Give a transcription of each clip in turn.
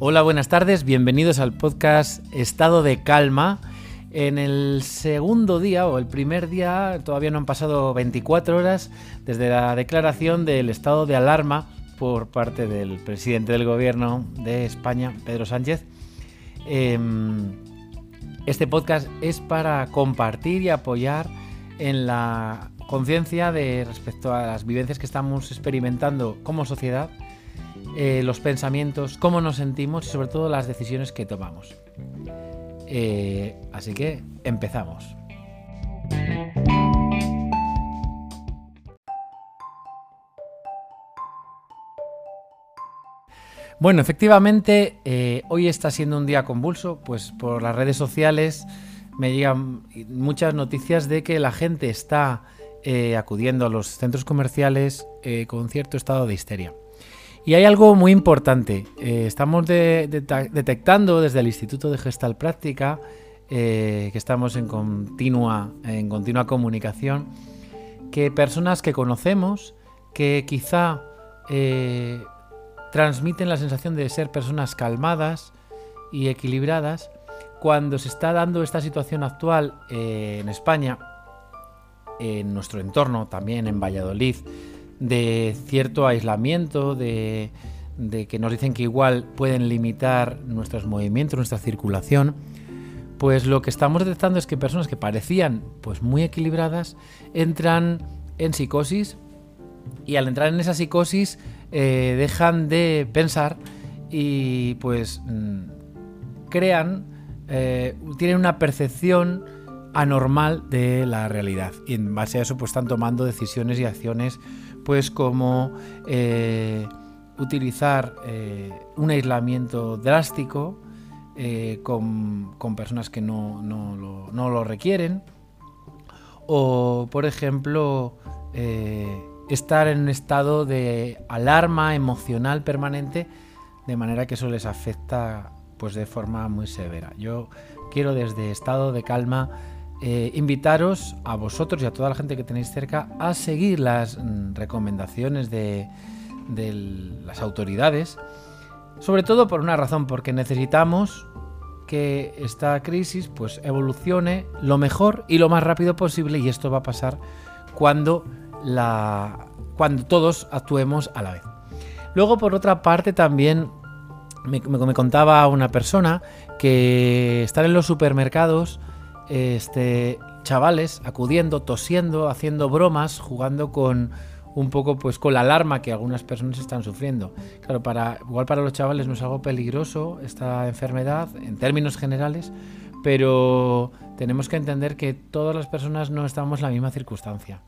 Hola, buenas tardes, bienvenidos al podcast Estado de Calma. En el segundo día o el primer día, todavía no han pasado 24 horas desde la declaración del estado de alarma por parte del presidente del gobierno de España, Pedro Sánchez. Em, este podcast es para compartir y apoyar en la conciencia de respecto a las vivencias que estamos experimentando como sociedad, eh, los pensamientos, cómo nos sentimos y sobre todo las decisiones que tomamos. Eh, así que empezamos. Bueno, efectivamente, eh, hoy está siendo un día convulso, pues por las redes sociales me llegan muchas noticias de que la gente está acudiendo a los centros comerciales con cierto estado de histeria. Y hay algo muy importante. Eh, estamos detectando desde el Instituto de Gestal Práctica, eh, que estamos en continua, en continua comunicación, que personas que conocemos, que quizá eh, transmiten la sensación de ser personas calmadas y equilibradas, cuando se está dando esta situación actual en España, en nuestro entorno, también en Valladolid, de cierto aislamiento, de, que nos dicen que igual pueden limitar nuestros movimientos, nuestra circulación, pues lo que estamos detectando es que personas que parecían pues muy equilibradas entran en psicosis y al entrar en esa psicosis eh, dejan de pensar y pues mm, crean, eh, tienen una percepción anormal de la realidad y en base a eso pues están tomando decisiones y acciones pues como eh, utilizar eh, un aislamiento drástico eh, con, personas que no, lo, requieren, o por ejemplo estar en un estado de alarma emocional permanente, de manera que eso les afecta pues de forma muy severa. Yo quiero desde estado de calma eh, invitaros a vosotros y a toda la gente que tenéis cerca a seguir las mm, recomendaciones de, las autoridades, sobre todo por una razón, porque necesitamos que esta crisis pues evolucione lo mejor y lo más rápido posible y esto va a pasar cuando todos actuemos a la vez. Luego por otra parte también me, me contaba una persona que estar en los supermercados este, chavales acudiendo, tosiendo, haciendo bromas, jugando con un poco pues con la alarma que algunas personas están sufriendo. Claro, para igual para los chavales no es algo peligroso esta enfermedad en términos generales, pero tenemos que entender que todas las personas no estamos en la misma circunstancia.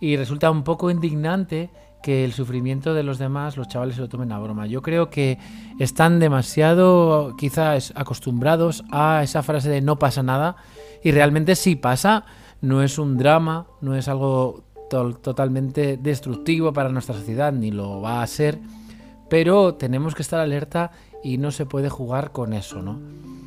Y resulta un poco indignante que el sufrimiento de los demás los chavales se lo tomen a broma. Yo creo que están demasiado quizás acostumbrados a esa frase de no pasa nada y realmente si pasa, no es un drama, no es algo totalmente destructivo para nuestra sociedad, ni lo va a ser, pero tenemos que estar alerta y no se puede jugar con eso, ¿no?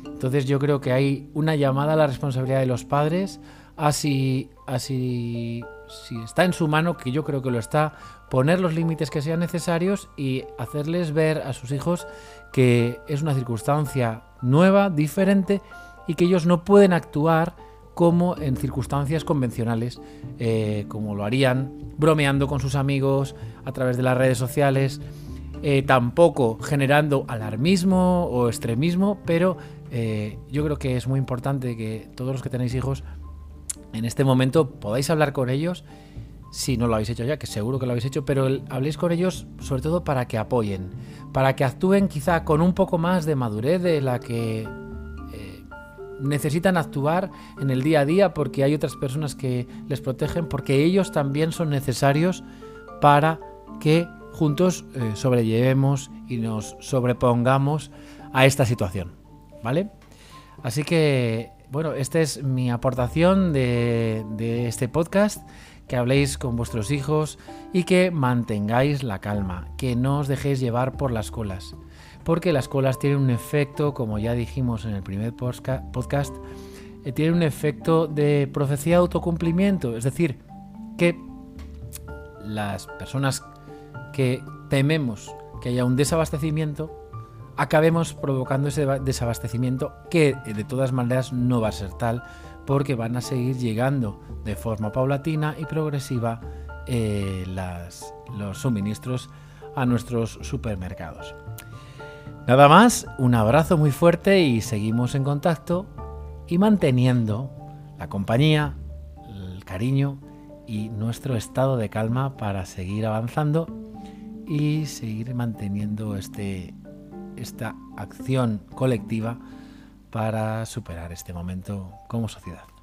Entonces yo creo que hay una llamada a la responsabilidad de los padres, así, así, si está en su mano, que yo creo que lo está, poner los límites que sean necesarios y hacerles ver a sus hijos que es una circunstancia nueva, diferente y que ellos no pueden actuar como en circunstancias convencionales, eh, como lo harían bromeando con sus amigos a través de las redes sociales, eh, tampoco generando alarmismo o extremismo, pero eh, yo creo que es muy importante que todos los que tenéis hijos en este momento podáis hablar con ellos, si no lo habéis hecho ya, que seguro que lo habéis hecho, pero habléis con ellos sobre todo para que apoyen, para que actúen quizá con un poco más de madurez de la que necesitan actuar en el día a día porque hay otras personas que les protegen, porque ellos también son necesarios para que juntos eh, sobrellevemos y nos sobrepongamos a esta situación. ¿Vale? Así que, bueno, esta es mi aportación de, este podcast que habléis con vuestros hijos y que mantengáis la calma, que no os dejéis llevar por las colas porque las colas tienen un efecto, como ya dijimos en el primer podcast, eh, tiene un efecto de profecía autocumplimiento, es decir, que las personas que tememos que haya un desabastecimiento, acabemos provocando ese desabastecimiento que de todas maneras no va a ser tal porque van a seguir llegando de forma paulatina y progresiva eh, los suministros a nuestros supermercados. Nada más, un abrazo muy fuerte y seguimos en contacto y manteniendo la compañía, el cariño y nuestro estado de calma para seguir avanzando y seguir manteniendo este, esta acción colectiva para superar este momento como sociedad.